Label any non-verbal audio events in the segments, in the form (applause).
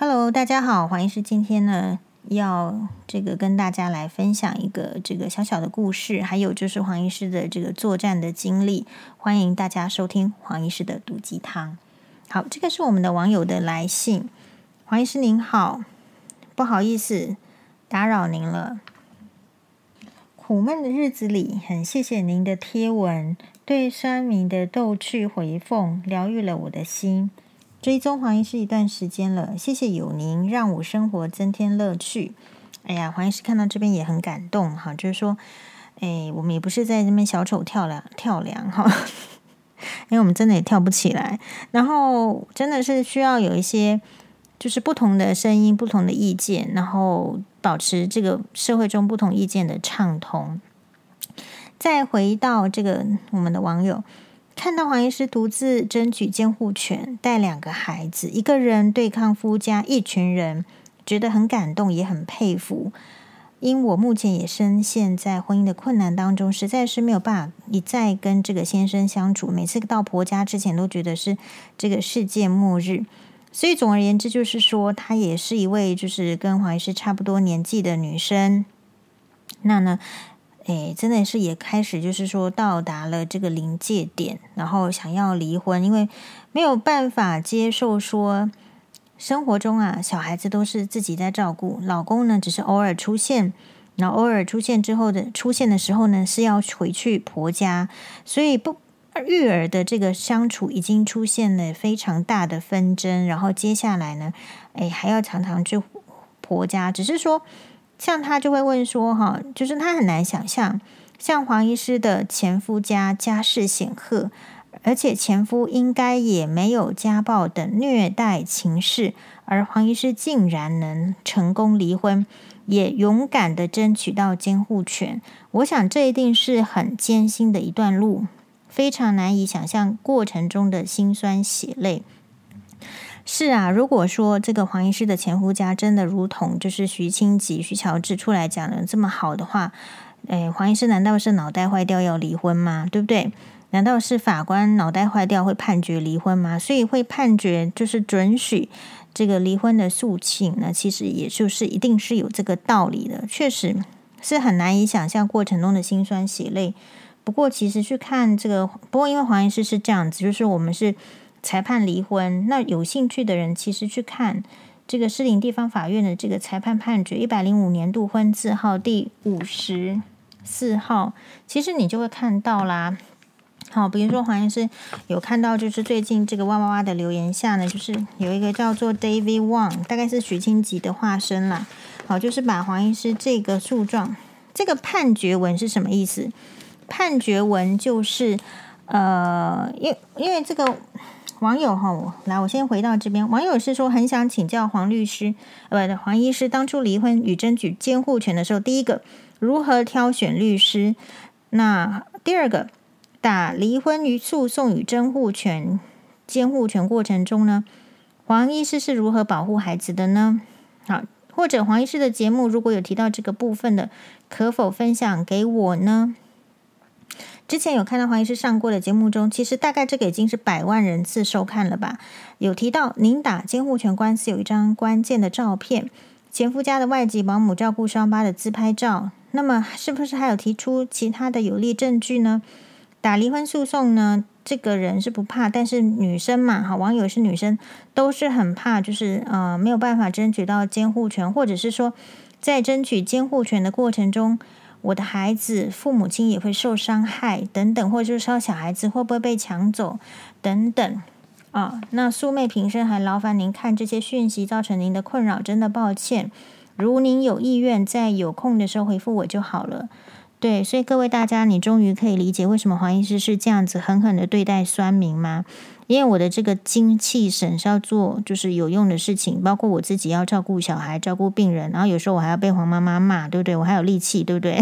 Hello，大家好，黄医师今天呢要这个跟大家来分享一个这个小小的故事，还有就是黄医师的这个作战的经历。欢迎大家收听黄医师的毒鸡汤。好，这个是我们的网友的来信。黄医师您好，不好意思打扰您了。苦闷的日子里，很谢谢您的贴文，对酸民的逗趣回讽疗愈了我的心。追踪黄医师一段时间了，谢谢有您，让我生活增添乐趣。哎呀，黄医师看到这边也很感动哈，就是说，哎，我们也不是在这边小丑跳梁跳梁哈，(laughs) 因为我们真的也跳不起来。然后真的是需要有一些就是不同的声音、不同的意见，然后保持这个社会中不同意见的畅通。再回到这个我们的网友。看到黄医师独自争取监护权，带两个孩子，一个人对抗夫家一群人，觉得很感动，也很佩服。因我目前也深陷在婚姻的困难当中，实在是没有办法一再跟这个先生相处。每次到婆家之前，都觉得是这个世界末日。所以总而言之，就是说，她也是一位就是跟黄医师差不多年纪的女生。那呢？哎，真的是也开始，就是说到达了这个临界点，然后想要离婚，因为没有办法接受说生活中啊，小孩子都是自己在照顾，老公呢只是偶尔出现，然后偶尔出现之后的出现的时候呢是要回去婆家，所以不育儿的这个相处已经出现了非常大的纷争，然后接下来呢，哎还要常常去婆家，只是说。像他就会问说：“哈，就是他很难想象，像黄医师的前夫家家世显赫，而且前夫应该也没有家暴等虐待情事，而黄医师竟然能成功离婚，也勇敢的争取到监护权。我想这一定是很艰辛的一段路，非常难以想象过程中的辛酸血泪。”是啊，如果说这个黄医师的前夫家真的如同就是徐清吉、徐乔治出来讲的这么好的话，诶，黄医师难道是脑袋坏掉要离婚吗？对不对？难道是法官脑袋坏掉会判决离婚吗？所以会判决就是准许这个离婚的诉请呢？其实也就是一定是有这个道理的，确实是很难以想象过程中的辛酸血泪。不过其实去看这个，不过因为黄医师是这样子，就是我们是。裁判离婚，那有兴趣的人其实去看这个士林地方法院的这个裁判判决，一百零五年度婚字号第五十四号，其实你就会看到啦。好，比如说黄医师有看到，就是最近这个哇哇哇的留言下呢，就是有一个叫做 David Wang，大概是许清吉的化身啦。好，就是把黄医师这个诉状，这个判决文是什么意思？判决文就是呃，因因为这个。网友哈，我来，我先回到这边。网友是说很想请教黄律师，呃，不，黄医师，当初离婚与争取监护权的时候，第一个如何挑选律师？那第二个打离婚与诉讼与监护权监护权过程中呢，黄医师是如何保护孩子的呢？好，或者黄医师的节目如果有提到这个部分的，可否分享给我呢？之前有看到黄医师上过的节目中，其实大概这个已经是百万人次收看了吧？有提到您打监护权官司有一张关键的照片，前夫家的外籍保姆照顾伤疤的自拍照。那么是不是还有提出其他的有力证据呢？打离婚诉讼呢？这个人是不怕，但是女生嘛，哈，网友是女生，都是很怕，就是呃没有办法争取到监护权，或者是说在争取监护权的过程中。我的孩子父母亲也会受伤害等等，或者是说小孩子会不会被抢走等等啊？那素昧平生，还劳烦您看这些讯息，造成您的困扰，真的抱歉。如您有意愿，在有空的时候回复我就好了。对，所以各位大家，你终于可以理解为什么黄医师是这样子狠狠的对待酸民吗？因为我的这个精气神是要做就是有用的事情，包括我自己要照顾小孩、照顾病人，然后有时候我还要被黄妈妈骂，对不对？我还有力气，对不对？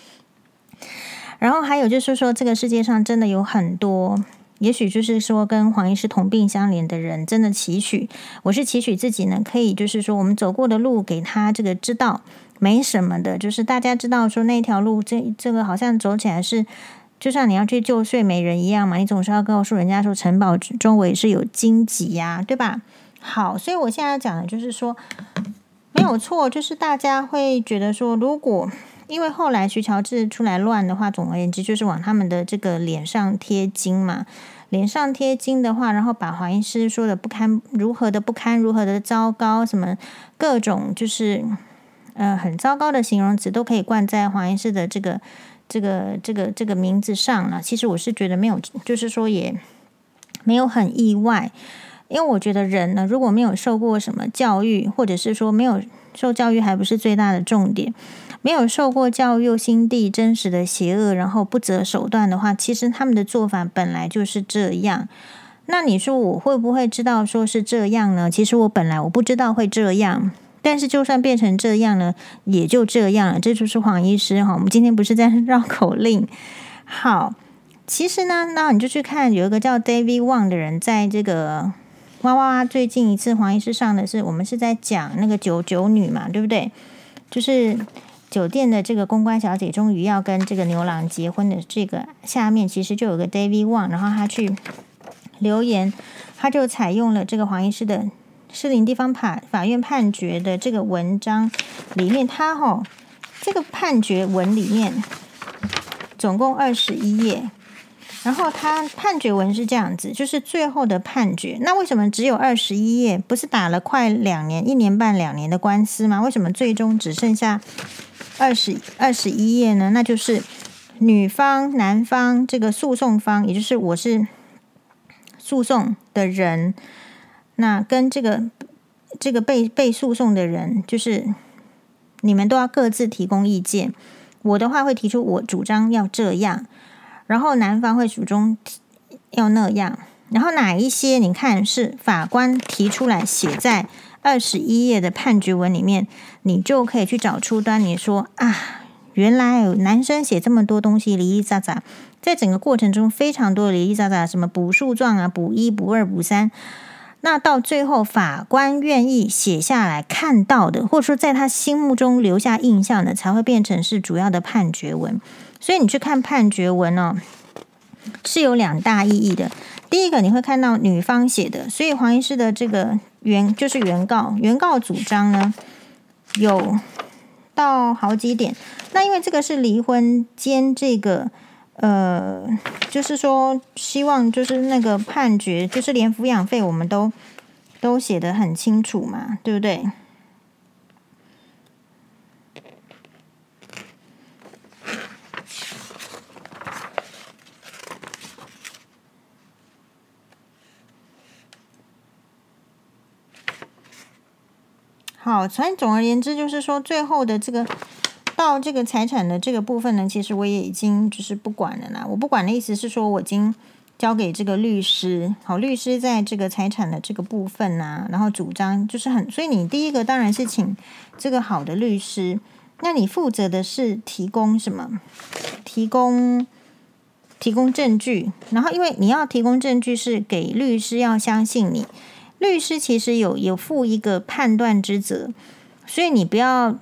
(laughs) 然后还有就是说，这个世界上真的有很多，也许就是说跟黄医师同病相怜的人，真的期许，我是期许自己呢，可以就是说我们走过的路，给他这个知道没什么的，就是大家知道说那条路，这这个好像走起来是。就像你要去救睡美人一样嘛，你总是要告诉人家说城堡周围是有荆棘呀，对吧？好，所以我现在要讲的就是说，没有错，就是大家会觉得说，如果因为后来徐乔治出来乱的话，总而言之就是往他们的这个脸上贴金嘛，脸上贴金的话，然后把黄医师说的不堪，如何的不堪，如何的糟糕，什么各种就是呃很糟糕的形容词都可以冠在黄医师的这个这个这个这个名字上了。其实我是觉得没有，就是说也没有很意外。因为我觉得人呢，如果没有受过什么教育，或者是说没有受教育，还不是最大的重点。没有受过教育，又心地真实的邪恶，然后不择手段的话，其实他们的做法本来就是这样。那你说我会不会知道说是这样呢？其实我本来我不知道会这样，但是就算变成这样呢，也就这样了。这就是黄医师哈。我们今天不是在绕口令。好，其实呢，那你就去看有一个叫 David Wang 的人，在这个。哇哇哇！最近一次黄医师上的是我们是在讲那个九九女嘛，对不对？就是酒店的这个公关小姐终于要跟这个牛郎结婚的这个下面，其实就有个 David Wang，然后他去留言，他就采用了这个黄医师的士林地方法法院判决的这个文章里面，他哈、这个判决文里面总共二十一页。然后他判决文是这样子，就是最后的判决。那为什么只有二十一页？不是打了快两年、一年半、两年的官司吗？为什么最终只剩下二十二十一页呢？那就是女方、男方这个诉讼方，也就是我是诉讼的人，那跟这个这个被被诉讼的人，就是你们都要各自提供意见。我的话会提出我主张要这样。然后男方会主张要那样，然后哪一些你看是法官提出来写在二十一页的判决文里面，你就可以去找出端倪说啊，原来男生写这么多东西，零零杂杂，在整个过程中非常多的零零杂杂，什么补诉状啊，补一补二补三，那到最后法官愿意写下来看到的，或者说在他心目中留下印象的，才会变成是主要的判决文。所以你去看判决文哦，是有两大意义的。第一个，你会看到女方写的，所以黄医师的这个原就是原告，原告主张呢有到好几点。那因为这个是离婚兼这个呃，就是说希望就是那个判决，就是连抚养费我们都都写的很清楚嘛，对不对？好，所以总而言之，就是说最后的这个到这个财产的这个部分呢，其实我也已经就是不管了啦。我不管的意思是说，我已经交给这个律师，好，律师在这个财产的这个部分呐、啊，然后主张就是很，所以你第一个当然是请这个好的律师，那你负责的是提供什么？提供提供证据，然后因为你要提供证据，是给律师要相信你。律师其实有有负一个判断之责，所以你不要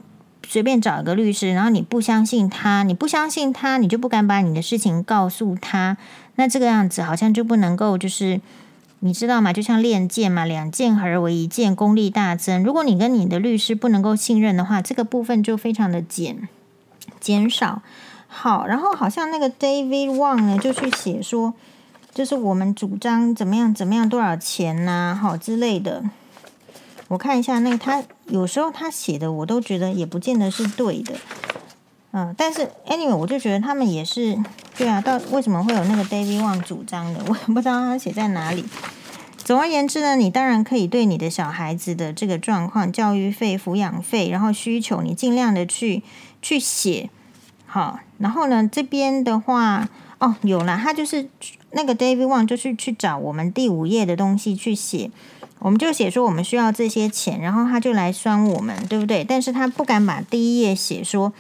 随便找一个律师，然后你不相信他，你不相信他，你就不敢把你的事情告诉他，那这个样子好像就不能够，就是你知道吗？就像练剑嘛，两剑合为一剑，功力大增。如果你跟你的律师不能够信任的话，这个部分就非常的减减少。好，然后好像那个 David Wang 呢，就去写说。就是我们主张怎么样怎么样多少钱呐、好之类的。我看一下那个他有时候他写的我都觉得也不见得是对的，嗯，但是 anyway 我就觉得他们也是对啊。到为什么会有那个 David Wang 主张的，(laughs) 我也不知道他写在哪里。总而言之呢，你当然可以对你的小孩子的这个状况、教育费、抚养费，然后需求，你尽量的去去写好。然后呢，这边的话。哦，有了，他就是那个 David Wang，就是去找我们第五页的东西去写，我们就写说我们需要这些钱，然后他就来酸我们，对不对？但是他不敢把第一页写说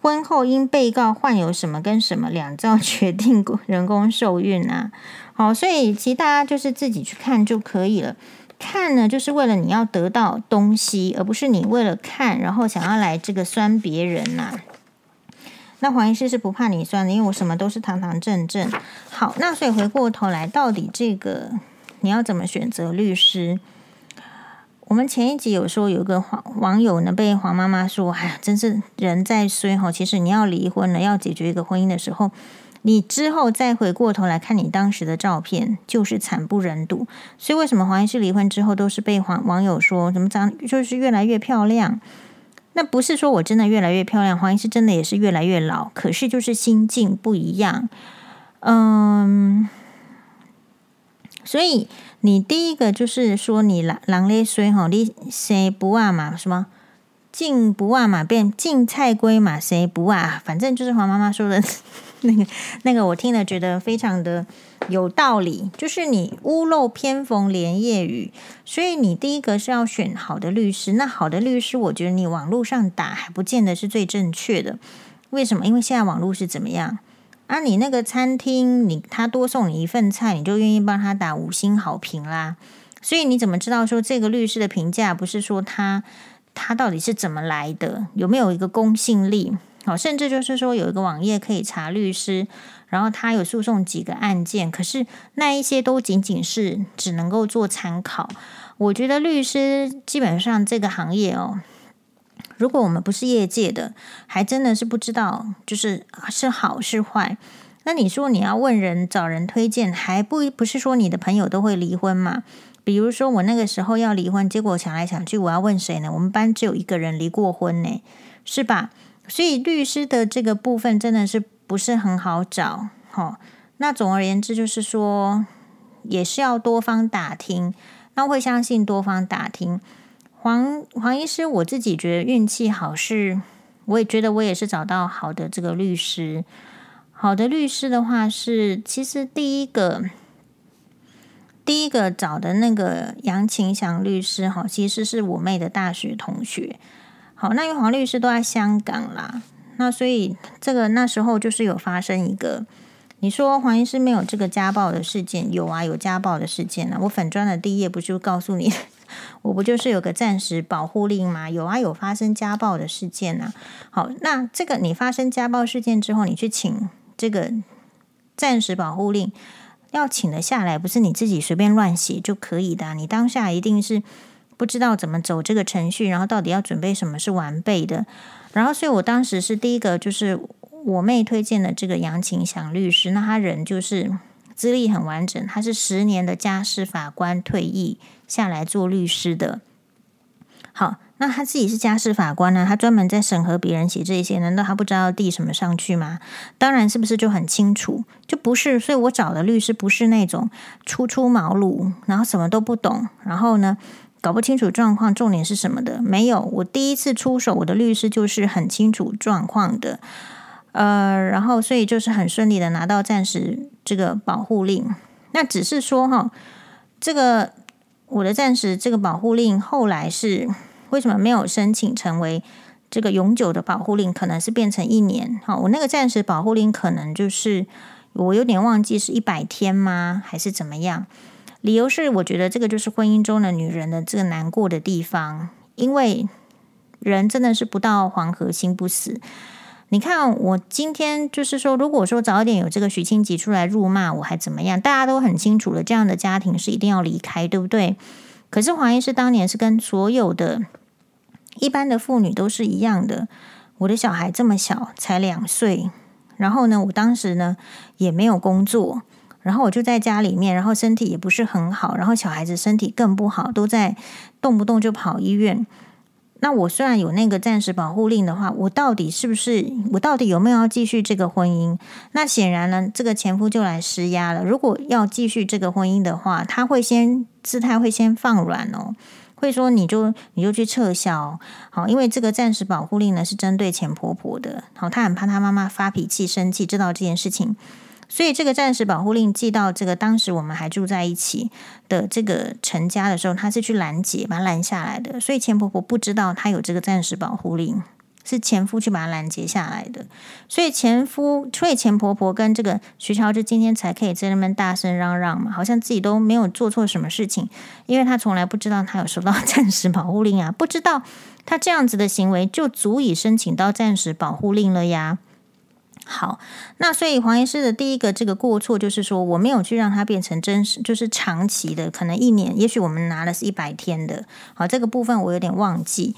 婚后因被告患有什么跟什么两造决定人工受孕啊。(laughs) 好，所以其实大家就是自己去看就可以了。看呢，就是为了你要得到东西，而不是你为了看然后想要来这个酸别人呐、那黄医师是不怕你酸的，因为我什么都是堂堂正正。好，那所以回过头来，到底这个你要怎么选择律师？我们前一集有说，有个黄网友呢被黄妈妈说：“哎呀，真是人在衰哈。其实你要离婚了，要解决一个婚姻的时候，你之后再回过头来看你当时的照片，就是惨不忍睹。所以为什么黄医师离婚之后都是被黄网友说怎么长就是越来越漂亮？那不是说我真的越来越漂亮，黄医师真的也是越来越老，可是就是心境不一样。嗯，所以。你第一个就是说你人人咧衰吼，你生不啊嘛？什么进不啊嘛？变进菜龟嘛？谁不啊？反正就是黄妈妈说的那个那个，我听了觉得非常的有道理。就是你屋漏偏逢连夜雨，所以你第一个是要选好的律师。那好的律师，我觉得你网络上打还不见得是最正确的。为什么？因为现在网络是怎么样？啊，你那个餐厅，你他多送你一份菜，你就愿意帮他打五星好评啦。所以你怎么知道说这个律师的评价不是说他他到底是怎么来的，有没有一个公信力？好，甚至就是说有一个网页可以查律师，然后他有诉讼几个案件，可是那一些都仅仅是只能够做参考。我觉得律师基本上这个行业哦。如果我们不是业界的，还真的是不知道，就是是好是坏。那你说你要问人找人推荐，还不不是说你的朋友都会离婚嘛？比如说我那个时候要离婚，结果想来想去，我要问谁呢？我们班只有一个人离过婚呢，是吧？所以律师的这个部分真的是不是很好找。好，那总而言之就是说，也是要多方打听。那会相信多方打听。黄黄医师，我自己觉得运气好，是我也觉得我也是找到好的这个律师。好的律师的话是，其实第一个第一个找的那个杨晴祥律师哈，其实是我妹的大学同学。好，那因为黄律师都在香港啦，那所以这个那时候就是有发生一个，你说黄医师没有这个家暴的事件，有啊，有家暴的事件啊。我粉砖的第一页不就告诉你？我不就是有个暂时保护令吗？有啊，有发生家暴的事件呐。好，那这个你发生家暴事件之后，你去请这个暂时保护令，要请得下来，不是你自己随便乱写就可以的。你当下一定是不知道怎么走这个程序，然后到底要准备什么是完备的。然后，所以我当时是第一个，就是我妹推荐的这个杨晴祥律师，那他人就是资历很完整，他是十年的家事法官退役。下来做律师的，好，那他自己是家事法官呢？他专门在审核别人写这些，难道他不知道递什么上去吗？当然是不是就很清楚？就不是，所以我找的律师不是那种初出茅庐，然后什么都不懂，然后呢搞不清楚状况，重点是什么的？没有，我第一次出手，我的律师就是很清楚状况的，呃，然后所以就是很顺利的拿到暂时这个保护令。那只是说哈，这个。我的暂时这个保护令后来是为什么没有申请成为这个永久的保护令？可能是变成一年。好，我那个暂时保护令可能就是我有点忘记是一百天吗？还是怎么样？理由是我觉得这个就是婚姻中的女人的这个难过的地方，因为人真的是不到黄河心不死。你看，我今天就是说，如果说早一点有这个许清吉出来辱骂我，还怎么样？大家都很清楚了，这样的家庭是一定要离开，对不对？可是黄医师当年是跟所有的一般的妇女都是一样的。我的小孩这么小，才两岁，然后呢，我当时呢也没有工作，然后我就在家里面，然后身体也不是很好，然后小孩子身体更不好，都在动不动就跑医院。那我虽然有那个暂时保护令的话，我到底是不是？我到底有没有要继续这个婚姻？那显然呢，这个前夫就来施压了。如果要继续这个婚姻的话，他会先姿态会先放软哦，会说你就你就去撤销。好，因为这个暂时保护令呢是针对前婆婆的。好，他很怕他妈妈发脾气生气，知道这件事情。所以这个暂时保护令寄到这个当时我们还住在一起的这个陈家的时候，他是去拦截把他拦下来的。所以前婆婆不知道他有这个暂时保护令，是前夫去把他拦截下来的。所以前夫，所以前婆婆跟这个徐乔治今天才可以在那边大声嚷嚷嘛，好像自己都没有做错什么事情，因为他从来不知道他有收到 (laughs) 暂时保护令啊，不知道他这样子的行为就足以申请到暂时保护令了呀。好，那所以黄医师的第一个这个过错就是说，我没有去让它变成真实，就是长期的，可能一年，也许我们拿的是一百天的。好，这个部分我有点忘记，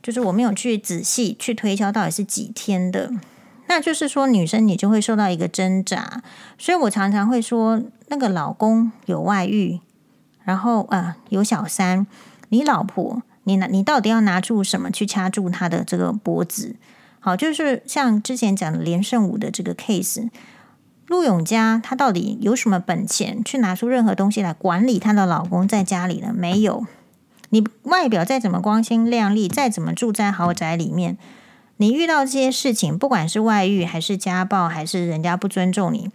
就是我没有去仔细去推敲到底是几天的。那就是说，女生你就会受到一个挣扎，所以我常常会说，那个老公有外遇，然后啊、有小三，你老婆，你拿你到底要拿出什么去掐住他的这个脖子？好，就是像之前讲的连胜武的这个 case，陆永嘉他到底有什么本钱去拿出任何东西来管理她的老公在家里呢？没有，你外表再怎么光鲜亮丽，再怎么住在豪宅里面。你遇到这些事情，不管是外遇还是家暴，还是人家不尊重你，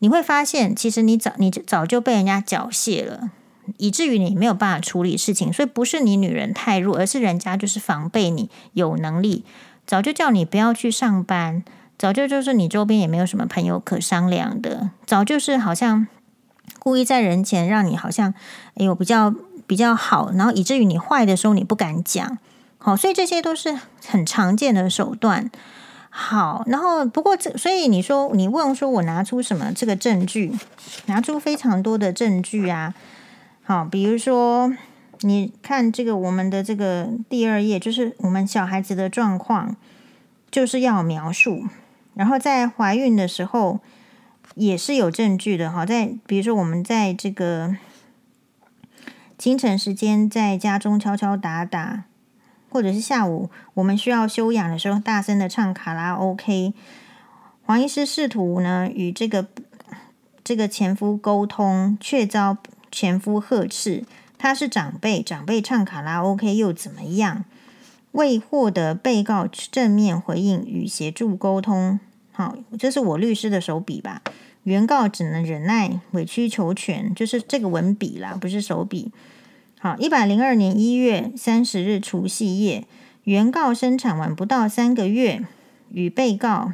你会发现，其实你早你早就被人家缴械了，以至于你没有办法处理事情。所以不是你女人太弱，而是人家就是防备你有能力，早就叫你不要去上班，早就就是你周边也没有什么朋友可商量的，早就是好像故意在人前让你好像哎呦比较比较好，然后以至于你坏的时候你不敢讲。好，所以这些都是很常见的手段。好，然后不过这，所以你说你问说我拿出什么这个证据，拿出非常多的证据啊。好，比如说你看这个我们的这个第二页，就是我们小孩子的状况，就是要描述。然后在怀孕的时候也是有证据的。好，在比如说我们在这个清晨时间在家中敲敲打打。或者是下午我们需要休养的时候，大声的唱卡拉 OK。黄医师试图呢与这个这个前夫沟通，却遭前夫呵斥。他是长辈，长辈唱卡拉 OK 又怎么样？未获得被告正面回应与协助沟通。好，这是我律师的手笔吧？原告只能忍耐，委曲求全，就是这个文笔啦，不是手笔。好，一百零二年一月三十日除夕夜，原告生产完不到三个月，与被告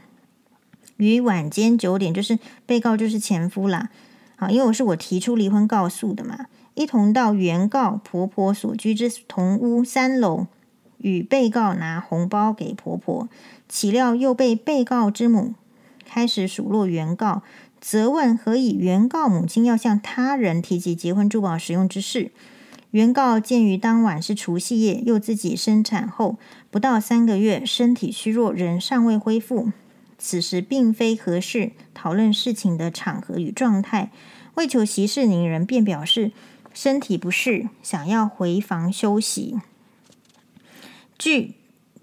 于晚间九点，就是被告就是前夫啦。好，因为我是我提出离婚告诉的嘛，一同到原告婆婆所居之同屋三楼，与被告拿红包给婆婆，岂料又被被告之母开始数落原告，责问何以原告母亲要向他人提及结婚珠宝使用之事。原告鉴于当晚是除夕夜，又自己生产后不到三个月，身体虚弱，仍尚未恢复，此时并非合适讨论事情的场合与状态。为求息事宁人，便表示身体不适，想要回房休息。据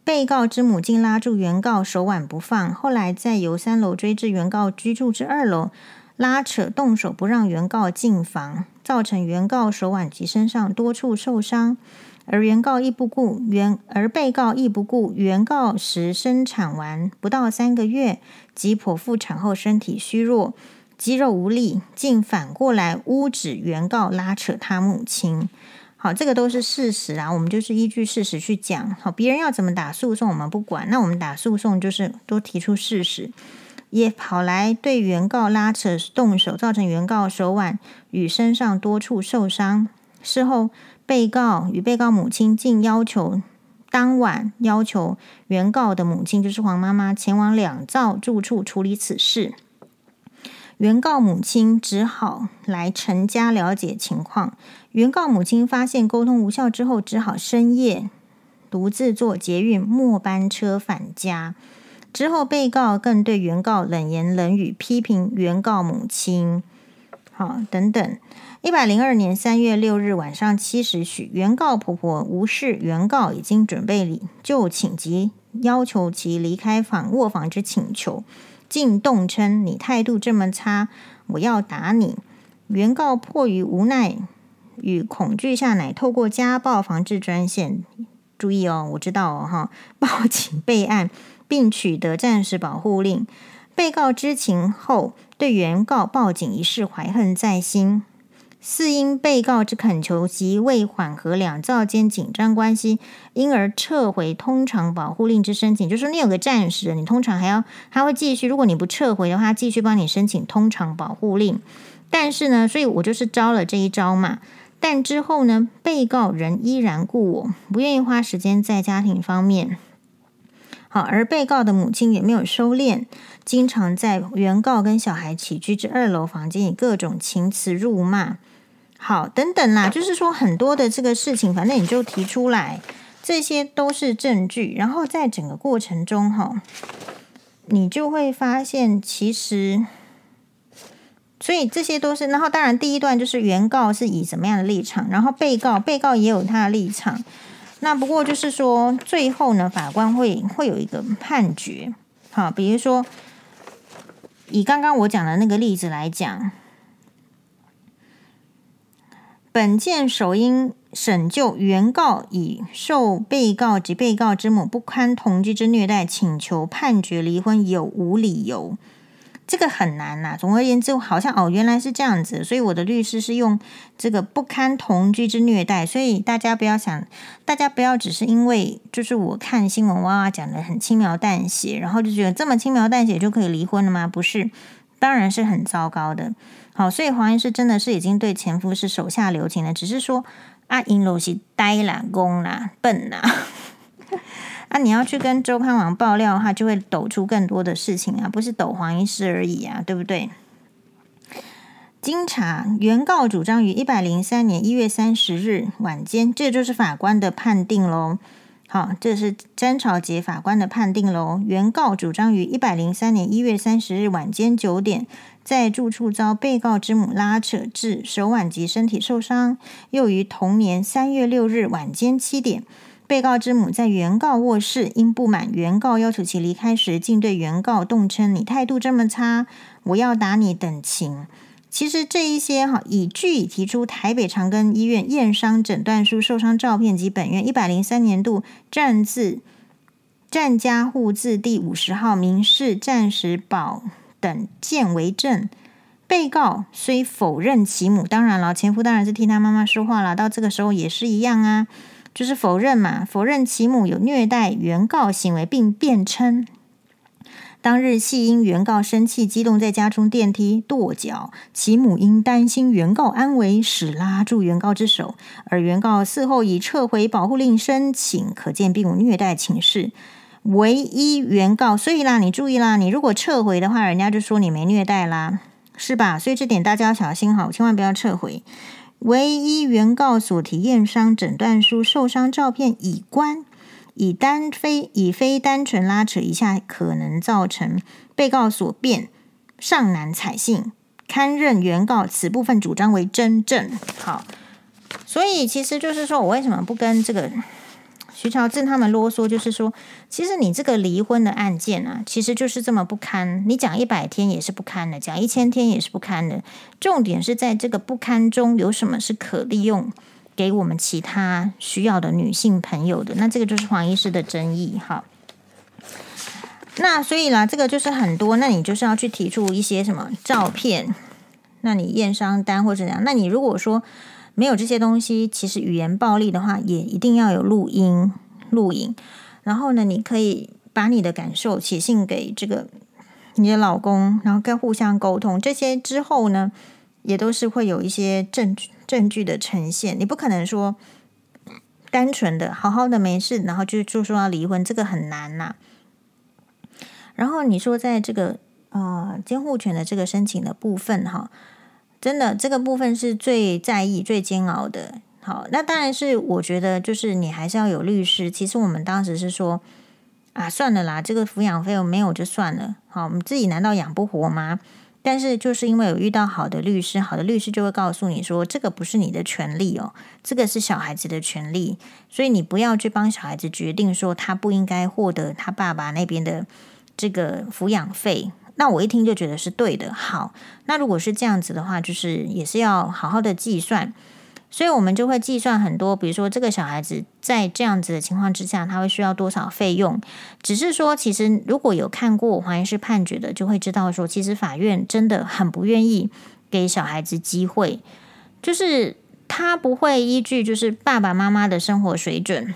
被告之母竟拉住原告手腕不放，后来再由三楼追至原告居住之二楼。拉扯动手不让原告进房，造成原告手腕及身上多处受伤，而原告亦不顾原而被告亦不顾原告时生产完不到三个月，及剖腹产后身体虚弱，肌肉无力，竟反过来诬指原告拉扯他母亲。好，这个都是事实啊，我们就是依据事实去讲。好，别人要怎么打诉讼我们不管，那我们打诉讼就是都提出事实。也跑来对原告拉扯动手，造成原告手腕与身上多处受伤。事后，被告与被告母亲竟要求当晚要求原告的母亲，就是黄妈妈，前往两造住处处理此事。原告母亲只好来陈家了解情况。原告母亲发现沟通无效之后，只好深夜独自坐捷运末班车返家。之后，被告更对原告冷言冷语，批评原告母亲。好，等等。一百零二年三月六日晚上七时许，原告婆婆无视原告已经准备就寝及要求其离开房卧房之请求，竟动称：“你态度这么差，我要打你。”原告迫于无奈与恐惧下，乃透过家暴防治专线，注意哦，我知道哦，哈，(laughs) 报警备案。并取得暂时保护令。被告知情后，对原告报警一事怀恨在心。似因被告之恳求及为缓和两造间紧张关系，因而撤回通常保护令之申请。就是你有个暂时，你通常还要他会继续。如果你不撤回的话，继续帮你申请通常保护令。但是呢，所以我就是招了这一招嘛。但之后呢，被告人依然故我，不愿意花时间在家庭方面。好，而被告的母亲也没有收敛，经常在原告跟小孩起居之二楼房间以各种情词辱骂。好，等等啦，就是说很多的这个事情，反正你就提出来，这些都是证据。然后在整个过程中，哈，你就会发现其实。所以这些都是，然后当然第一段就是原告是以什么样的立场，然后被告被告也有他的立场。那不过就是说，最后呢，法官会会有一个判决。好，比如说以刚刚我讲的那个例子来讲，本件首因审就原告以受被告及被告之母不堪同居之虐待，请求判决离婚，有无理由？这个很难呐、总而言之，好像哦，原来是这样子，所以我的律师是用这个不堪同居之虐待。所以大家不要想，大家不要只是因为就是我看新闻哇哇讲的很轻描淡写，然后就觉得这么轻描淡写就可以离婚了吗？不是，当然是很糟糕的。好，所以黄医师真的是已经对前夫是手下留情了，只是说啊，因老是呆啦、公啦、笨啦。(laughs) 啊、你要去跟周刊网爆料的话，就会抖出更多的事情啊，不是抖黄医师而已啊，对不对？经查，原告主张于一百零三年一月三十日晚间，这就是法官的判定喽。好，这是詹朝杰法官的判定喽。原告主张于一百零三年一月三十日晚间九点，在住处遭被告之母拉扯致手腕及身体受伤，又于同年三月六日晚间七点。被告之母在原告卧室，因不满原告要求其离开时，竟对原告动称“你态度这么差，我要打你”等情。其实这一些哈，已据以提出台北长庚医院验伤诊断书、受伤照片及本院一百零三年度战字战家户字第五十号民事暂时保等件为证。被告虽否认其母，当然了，前夫当然是替他妈妈说话了。到这个时候也是一样啊。就是否认嘛，否认其母有虐待原告行为，并辩称当日系因原告生气激动，在家中电梯跺脚，其母因担心原告安危，使拉住原告之手，而原告事后已撤回保护令申请，可见并无虐待情事。唯一原告，所以啦，你注意啦，你如果撤回的话，人家就说你没虐待啦，是吧？所以这点大家要小心好，千万不要撤回。唯一原告所提验伤诊断书、受伤照片已关，以单非以非单纯拉扯一下可能造成被告所辩，尚难采信，堪认原告此部分主张为真正好。所以其实就是说我为什么不跟这个。徐朝正他们啰嗦，就是说，其实你这个离婚的案件啊，其实就是这么不堪。你讲一百天也是不堪的，讲一千天也是不堪的。重点是在这个不堪中有什么是可利用给我们其他需要的女性朋友的？那这个就是黄医师的争议。哈，那所以啦，这个就是很多，那你就是要去提出一些什么照片，那你验伤单或者怎样？那你如果说。没有这些东西，其实语言暴力的话，也一定要有录音、录影。然后呢，你可以把你的感受写信给这个你的老公，然后跟互相沟通。这些之后呢，也都是会有一些证据、证据的呈现。你不可能说单纯的好好的没事，然后就就说要离婚，这个很难呐。然后你说在这个呃监护权的这个申请的部分，哈。真的，这个部分是最在意、最煎熬的。好，那当然是我觉得，就是你还是要有律师。其实我们当时是说，啊，算了啦，这个抚养费用没有就算了。好，我们自己难道养不活吗？但是就是因为有遇到好的律师，好的律师就会告诉你说，这个不是你的权利哦，这个是小孩子的权利，所以你不要去帮小孩子决定说他不应该获得他爸爸那边的这个抚养费。那我一听就觉得是对的。好，那如果是这样子的话，就是也是要好好的计算，所以我们就会计算很多，比如说这个小孩子在这样子的情况之下，他会需要多少费用。只是说，其实如果有看过黄医师判决的，就会知道说，其实法院真的很不愿意给小孩子机会，就是他不会依据就是爸爸妈妈的生活水准。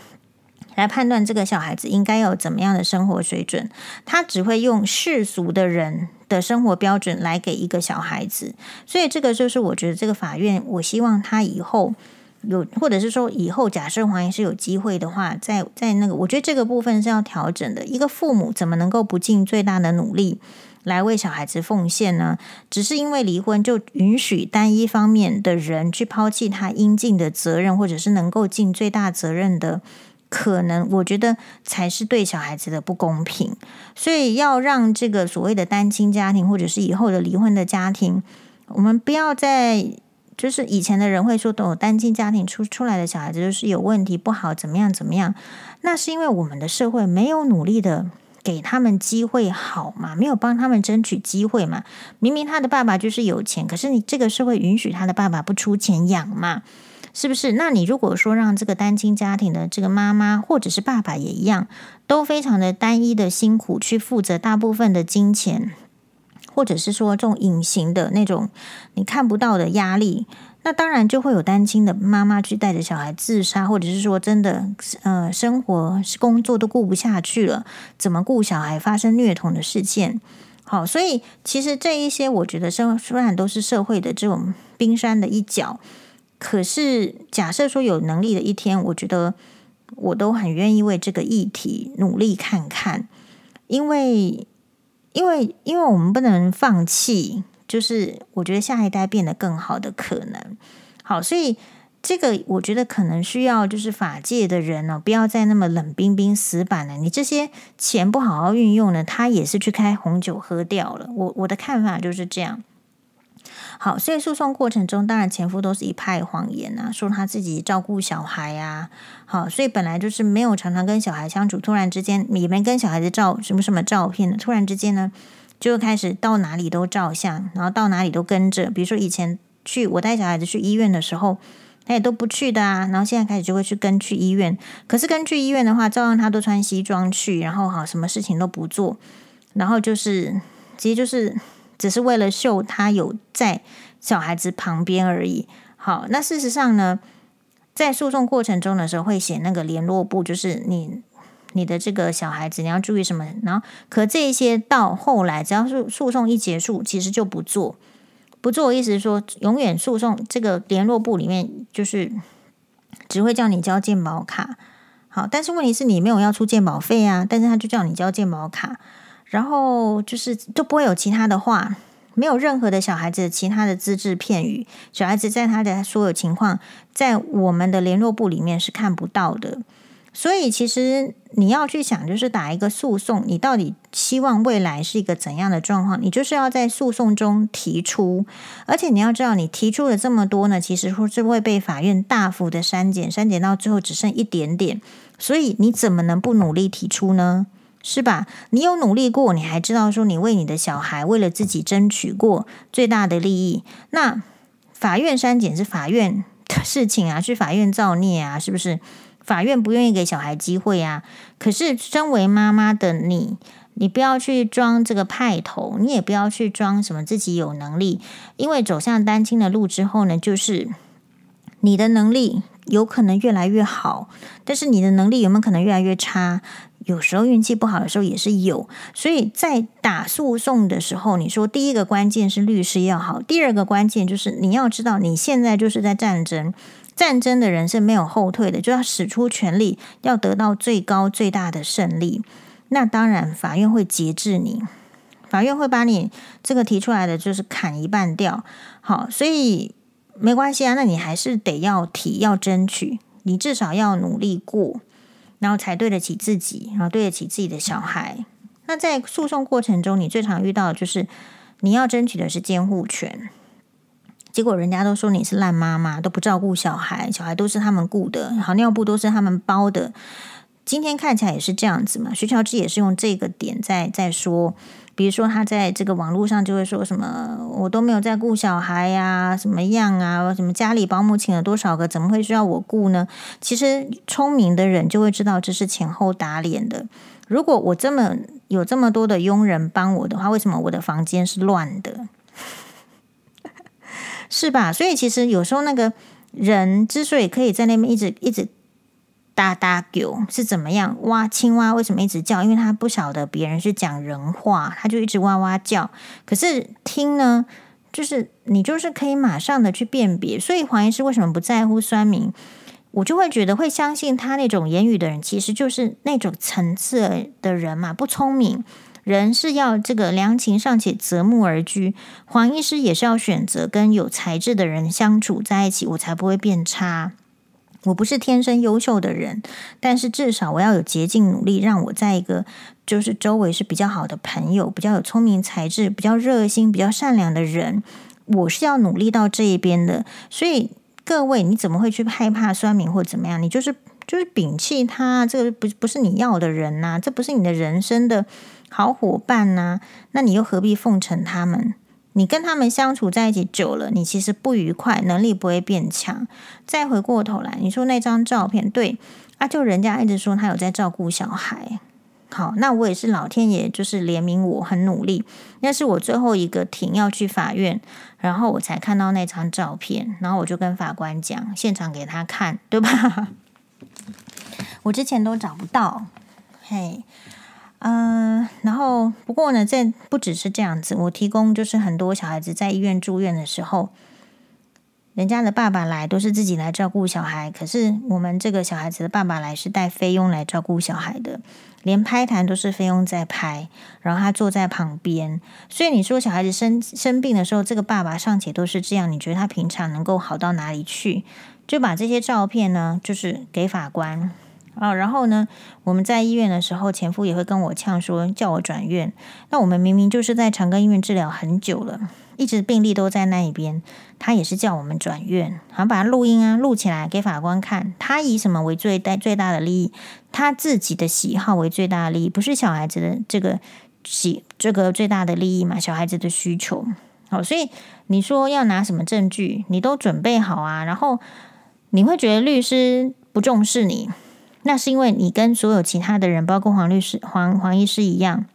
来判断这个小孩子应该有怎么样的生活水准，他只会用世俗的人的生活标准来给一个小孩子，所以这个就是我觉得这个法院，我希望他以后有，或者是说以后假设黄医师有机会的话，在在那个，我觉得这个部分是要调整的。一个父母怎么能够不尽最大的努力来为小孩子奉献呢？只是因为离婚就允许单一方面的人去抛弃他应尽的责任，或者是能够尽最大责任的可能，我觉得才是对小孩子的不公平。所以要让这个所谓的单亲家庭，或者是以后的离婚的家庭，我们不要再。就是以前的人会说，等单亲家庭出出来的小孩子就是有问题，不好，怎么样怎么样？那是因为我们的社会没有努力的给他们机会，好嘛？没有帮他们争取机会嘛？明明他的爸爸就是有钱，可是你这个社会允许他的爸爸不出钱养嘛？是不是？那你如果说让这个单亲家庭的这个妈妈或者是爸爸也一样，都非常的单一的辛苦去负责大部分的金钱。或者是说这种隐形的那种你看不到的压力，那当然就会有单亲的妈妈去带着小孩自杀，或者是说真的呃生活工作都顾不下去了，怎么顾小孩发生虐童的事件？好，所以其实这一些我觉得生虽然都是社会的这种冰山的一角，可是假设说有能力的一天，我觉得我都很愿意为这个议题努力看看，因为。因为，因为我们不能放弃，就是我觉得下一代变得更好的可能。好，所以这个我觉得可能需要就是法界的人呢，不要再那么冷冰冰、死板了。你这些钱不好好运用呢，他也是去开红酒喝掉了。我我的看法就是这样。好，所以诉讼过程中，当然前夫都是一派谎言啊，说他自己照顾小孩啊。好，所以本来就是没有常常跟小孩相处，突然之间也没跟小孩子照什么什么照片的，突然之间呢，就开始到哪里都照相，然后到哪里都跟着。比如说以前去我带小孩子去医院的时候，他也都不去的啊，然后现在开始就会去跟去医院。可是跟去医院的话，照样他都穿西装去，然后好什么事情都不做，然后就是其实就是。只是为了秀他有在小孩子旁边而已。好，那事实上呢，在诉讼过程中的时候会写那个联络簿，就是你你的这个小孩子你要注意什么。然后，可这一些到后来，只要是诉讼一结束，其实就不做，不做。意思是说，永远诉讼这个联络簿里面就是只会叫你交健保卡。好，但是问题是你没有要出健保费啊，但是他就叫你交健保卡。然后就是都不会有其他的话，没有任何的小孩子其他的资质片语，小孩子在他的所有情况，在我们的联络部里面是看不到的。所以其实你要去想，就是打一个诉讼，你到底希望未来是一个怎样的状况？你就是要在诉讼中提出，而且你要知道，你提出了这么多呢，其实是会被法院大幅的删减，删减到最后只剩一点点。所以你怎么能不努力提出呢？是吧？你有努力过，你还知道说你为你的小孩，为了自己争取过最大的利益。那法院删减是法院的事情啊，去法院造孽啊，是不是？法院不愿意给小孩机会啊。可是身为妈妈的你，你不要去装这个派头，你也不要去装什么自己有能力，因为走向单亲的路之后呢，就是你的能力有可能越来越好，但是你的能力有没有可能越来越差？有时候运气不好的时候也是有，所以在打诉讼的时候，你说第一个关键是律师要好，第二个关键就是你要知道你现在就是在战争，战争的人是没有后退的，就要使出全力，要得到最高最大的胜利。那当然，法院会节制你，法院会把你这个提出来的就是砍一半掉。好，所以没关系啊，那你还是得要提，要争取，你至少要努力过。然后才对得起自己，然后对得起自己的小孩。那在诉讼过程中，你最常遇到的就是你要争取的是监护权，结果人家都说你是烂妈妈，都不照顾小孩，小孩都是他们雇的，好尿布都是他们包的。今天看起来也是这样子嘛。徐乔治也是用这个点在在说。比如说，他在这个网络上就会说什么：“我都没有在顾小孩呀，什么样啊？什么家里保姆请了多少个，怎么会需要我顾呢？”其实聪明的人就会知道这是前后打脸的。如果我这么有这么多的佣人帮我的话，为什么我的房间是乱的？(laughs) 是吧？所以其实有时候那个人之所以可以在那边一直一直。哒哒狗是怎么样？哇，青蛙为什么一直叫？因为他不晓得别人是讲人话，他就一直哇哇叫。可是听呢，就是你就是可以马上的去辨别。所以黄医师为什么不在乎酸民？我就会觉得会相信他那种言语的人，其实就是那种层次的人嘛，不聪明。人是要这个良禽尚且择木而居，黄医师也是要选择跟有才智的人相处在一起，我才不会变差。我不是天生优秀的人，但是至少我要有竭尽努力，让我在一个就是周围是比较好的朋友，比较有聪明才智、比较热心、比较善良的人。我是要努力到这一边的。所以各位，你怎么会去害怕酸民或怎么样？你就是就是摒弃他，这个不不是你要的人呐、这不是你的人生的。好伙伴呐、那你又何必奉承他们？你跟他们相处在一起久了，你其实不愉快，能力不会变强。再回过头来，你说那张照片，对啊，就人家一直说他有在照顾小孩。好，那我也是老天爷，就是怜悯我，很努力。那是我最后一个庭要去法院，然后我才看到那张照片，然后我就跟法官讲，现场给他看，对吧？(laughs) 我之前都找不到，嘿。嗯、然后不过呢，这不只是这样子。我提供就是很多小孩子在医院住院的时候，人家的爸爸来都是自己来照顾小孩，可是我们这个小孩子的爸爸来是带菲佣来照顾小孩的，连拍痰都是菲佣在拍，然后他坐在旁边。所以你说小孩子生生病的时候，这个爸爸尚且都是这样，你觉得他平常能够好到哪里去？就把这些照片呢，就是给法官。啊，然后呢，我们在医院的时候，前夫也会跟我呛说，叫我转院。那我们明明就是在长庚医院治疗很久了，一直病历都在那一边，他也是叫我们转院。好，把他录音啊录起来给法官看。他以什么为最大最大的利益？他自己的喜好为最大的利益，不是小孩子的这个喜这个最大的利益嘛？小孩子的需求。好，所以你说要拿什么证据，你都准备好啊。然后你会觉得律师不重视你。那是因为你跟所有其他的人，包括黄律师、黄黄医师一样，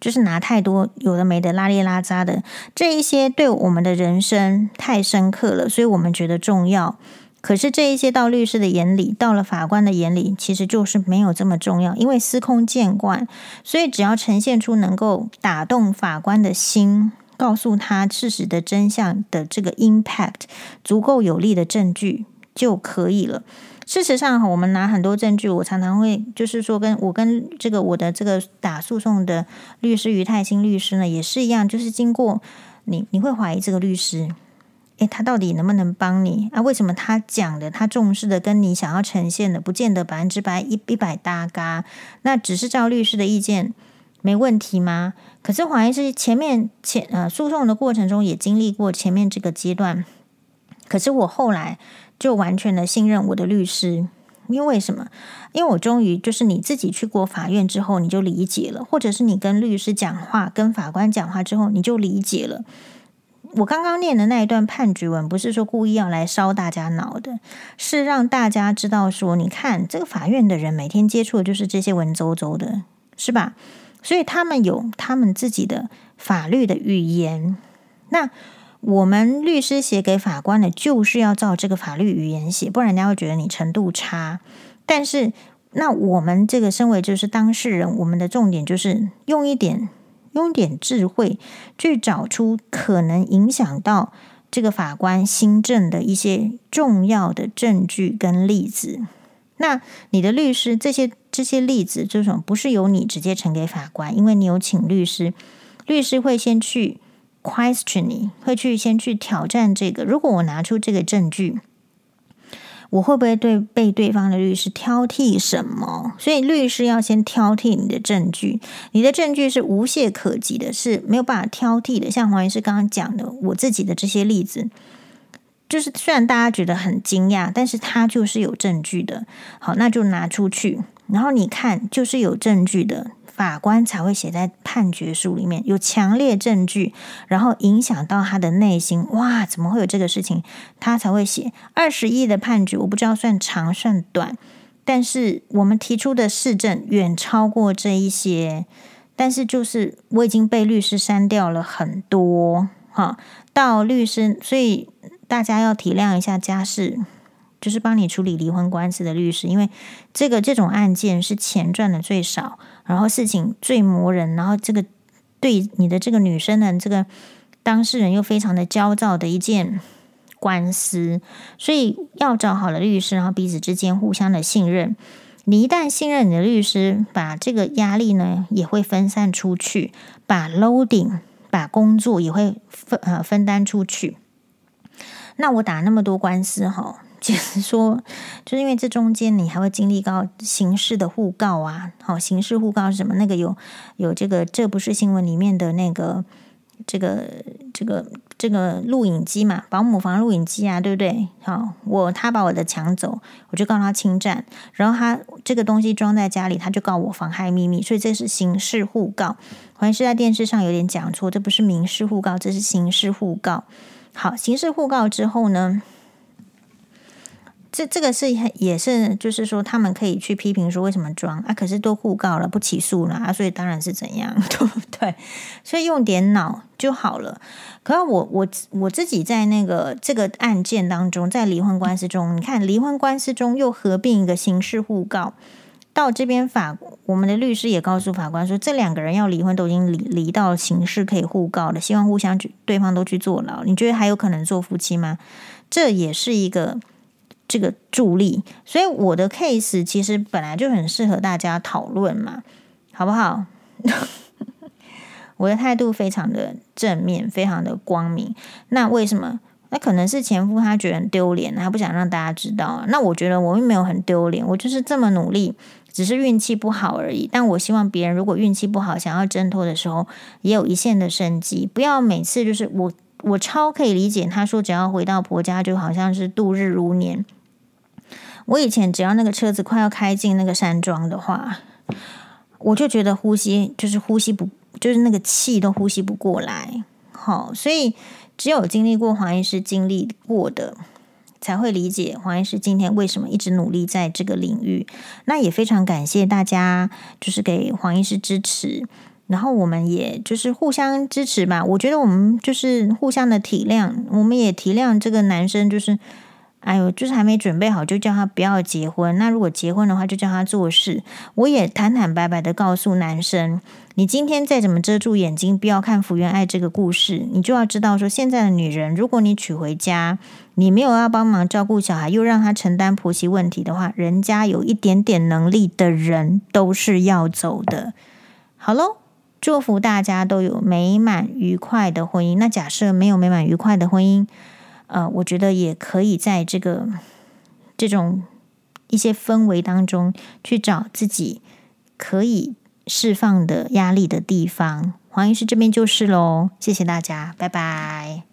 就是拿太多有的没的拉里拉扎的这一些，对我们的人生太深刻了，所以我们觉得重要。可是这一些到律师的眼里，到了法官的眼里，其实就是没有这么重要，因为司空见惯。所以只要呈现出能够打动法官的心，告诉他事实的真相的这个 impact，足够有力的证据就可以了。事实上，我们拿很多证据，我常常会就是说，跟我跟这个我的这个打诉讼的律师于泰兴律师呢，也是一样，就是经过你，你会怀疑这个律师，诶，他到底能不能帮你啊？为什么他讲的、他重视的，跟你想要呈现的，不见得百分之百一一百搭嘎？那只是照律师的意见没问题吗？可是怀疑是前面前呃诉讼的过程中也经历过前面这个阶段，可是我后来。就完全的信任我的律师，因为什么？因为我终于就是你自己去过法院之后，你就理解了，或者是你跟律师讲话、跟法官讲话之后，你就理解了。我刚刚念的那一段判决文，不是说故意要来烧大家脑的，是让大家知道说，你看这个法院的人每天接触的就是这些文绉绉的，是吧？所以他们有他们自己的法律的语言，那。我们律师写给法官的，就是要照这个法律语言写，不然人家会觉得你程度差。但是，那我们这个身为就是当事人，我们的重点就是用一点用点智慧，去找出可能影响到这个法官新政的一些重要的证据跟例子。那你的律师这些这些例子，这种不是由你直接呈给法官，因为你有请律师，律师会先去。Question 你会去先去挑战这个。如果我拿出这个证据，我会不会对被对方的律师挑剔什么？所以律师要先挑剔你的证据，你的证据是无懈可击的，是没有办法挑剔的。像黄医师刚刚讲的，我自己的这些例子，就是虽然大家觉得很惊讶，但是他就是有证据的。好，那就拿出去，然后你看，就是有证据的。法官才会写在判决书里面，有强烈证据，然后影响到他的内心。哇，怎么会有这个事情？他才会写二十亿的判决。我不知道算长算短，但是我们提出的事证远超过这一些。但是就是我已经被律师删掉了很多，哈，到律师，所以大家要体谅一下家事，就是帮你处理离婚官司的律师，因为这个这种案件是钱赚的最少。然后事情最磨人，然后这个对你的这个女生的这个当事人又非常的焦躁的一件官司，所以要找好了律师，然后彼此之间互相的信任。你一旦信任你的律师，把这个压力呢也会分散出去，把 loading 把工作也会分呃分担出去。那我打那么多官司哈。(laughs) 说，就是因为这中间你还会经历到刑事的互告啊，好，刑事互告是什么？那个有有这个，这不是新闻里面的那个这个这个这个录影机嘛？保姆房录影机啊，对不对？好，我他把我的抢走，我就告他侵占，然后他这个东西装在家里，他就告我妨害秘密，所以这是刑事互告。好像是在电视上有点讲错，这不是民事互告，这是刑事互告。好，刑事互告之后呢？这这个是也是，就是说他们可以去批评说为什么装啊？可是都互告了，不起诉了啊，所以当然是怎样，(laughs) 对不对？所以用点脑就好了。可是我我我自己在那个这个案件当中，在离婚官司中，你看离婚官司中又合并一个刑事互告，到这边法我们的律师也告诉法官说，这两个人要离婚都已经离离到刑事可以互告了，希望互相去对方都去坐牢。你觉得还有可能做夫妻吗？这也是一个。这个助力，所以我的 case 其实本来就很适合大家讨论嘛，好不好？(laughs) 我的态度非常的正面，非常的光明。那为什么？那可能是前夫他觉得很丢脸，他不想让大家知道。那我觉得我并没有很丢脸，我就是这么努力，只是运气不好而已。但我希望别人如果运气不好，想要挣脱的时候，也有一线的生机，不要每次就是我，我超可以理解他说，只要回到婆家，就好像是度日如年。我以前只要那个车子快要开进那个山庄的话，我就觉得呼吸就是呼吸不，就是那个气都呼吸不过来。好，所以只有经历过黄医师经历过的，才会理解黄医师今天为什么一直努力在这个领域。那也非常感谢大家，就是给黄医师支持，然后我们也就是互相支持吧。我觉得我们就是互相的体谅，我们也体谅这个男生，就是。哎呦，就是还没准备好，就叫他不要结婚。那如果结婚的话，就叫他做事。我也坦坦白白的告诉男生，你今天再怎么遮住眼睛，不要看福原爱这个故事，你就要知道说，现在的女人，如果你娶回家，你没有要帮忙照顾小孩，又让他承担婆媳问题的话，人家有一点点能力的人都是要走的。好喽，祝福大家都有美满愉快的婚姻。那假设没有美满愉快的婚姻。呃，我觉得也可以在这个这种一些氛围当中去找自己可以释放的压力的地方。黄医师这边就是喽，谢谢大家，拜拜。